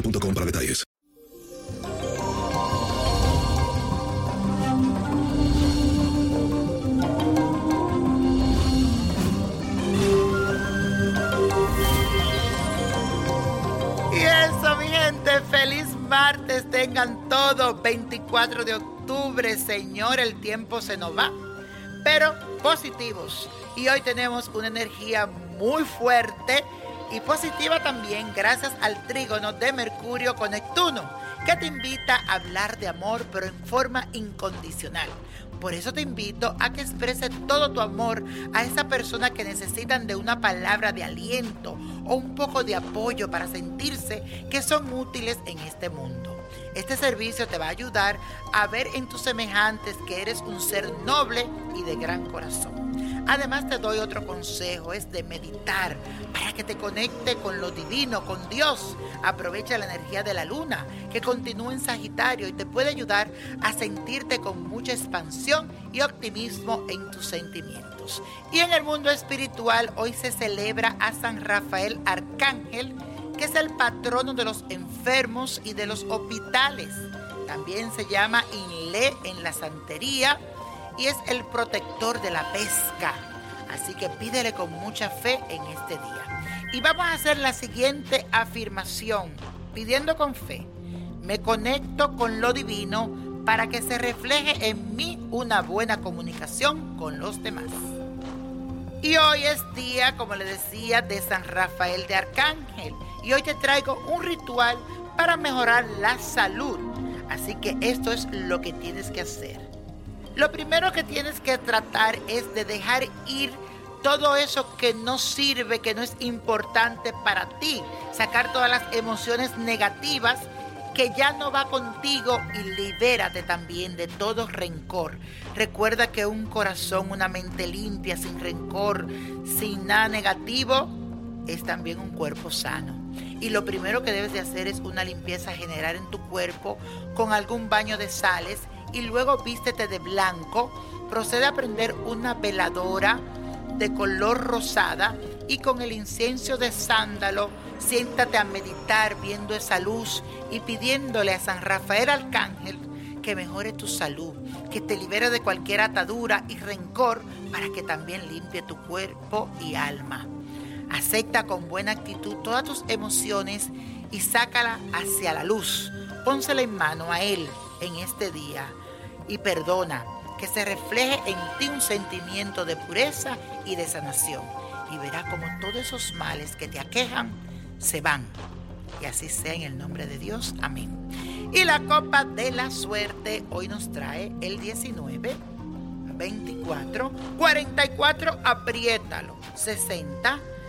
boostmobile.com para detalles. Y eso, mi gente, feliz martes tengan todos. 24 de octubre, Señor, el tiempo se nos va, pero positivos. Y hoy tenemos una energía muy fuerte y positiva también gracias al trígono de Mercurio con Neptuno, que te invita a hablar de amor pero en forma incondicional. Por eso te invito a que expreses todo tu amor a esa persona que necesitan de una palabra de aliento o un poco de apoyo para sentirse que son útiles en este mundo. Este servicio te va a ayudar a ver en tus semejantes que eres un ser noble y de gran corazón. Además te doy otro consejo, es de meditar para que te conecte con lo divino, con Dios. Aprovecha la energía de la luna que continúa en Sagitario y te puede ayudar a sentirte con mucha expansión y optimismo en tus sentimientos. Y en el mundo espiritual hoy se celebra a San Rafael Arcángel, que es el patrono de los enfermos y de los hospitales. También se llama Inle en la santería y es el protector de la pesca. Así que pídele con mucha fe en este día. Y vamos a hacer la siguiente afirmación, pidiendo con fe. Me conecto con lo divino para que se refleje en mí una buena comunicación con los demás. Y hoy es día, como le decía, de San Rafael de Arcángel. Y hoy te traigo un ritual para mejorar la salud. Así que esto es lo que tienes que hacer. Lo primero que tienes que tratar es de dejar ir todo eso que no sirve, que no es importante para ti. Sacar todas las emociones negativas que ya no va contigo y libérate también de todo rencor. Recuerda que un corazón, una mente limpia, sin rencor, sin nada negativo, es también un cuerpo sano. Y lo primero que debes de hacer es una limpieza general en tu cuerpo con algún baño de sales y luego vístete de blanco, procede a prender una veladora de color rosada y con el incienso de sándalo siéntate a meditar viendo esa luz y pidiéndole a San Rafael Arcángel que mejore tu salud, que te libere de cualquier atadura y rencor para que también limpie tu cuerpo y alma. Acepta con buena actitud todas tus emociones y sácala hacia la luz. Pónsela en mano a Él en este día y perdona, que se refleje en ti un sentimiento de pureza y de sanación. Y verás como todos esos males que te aquejan se van. Y así sea en el nombre de Dios. Amén. Y la copa de la suerte hoy nos trae el 19, 24, 44, apriétalo, 60,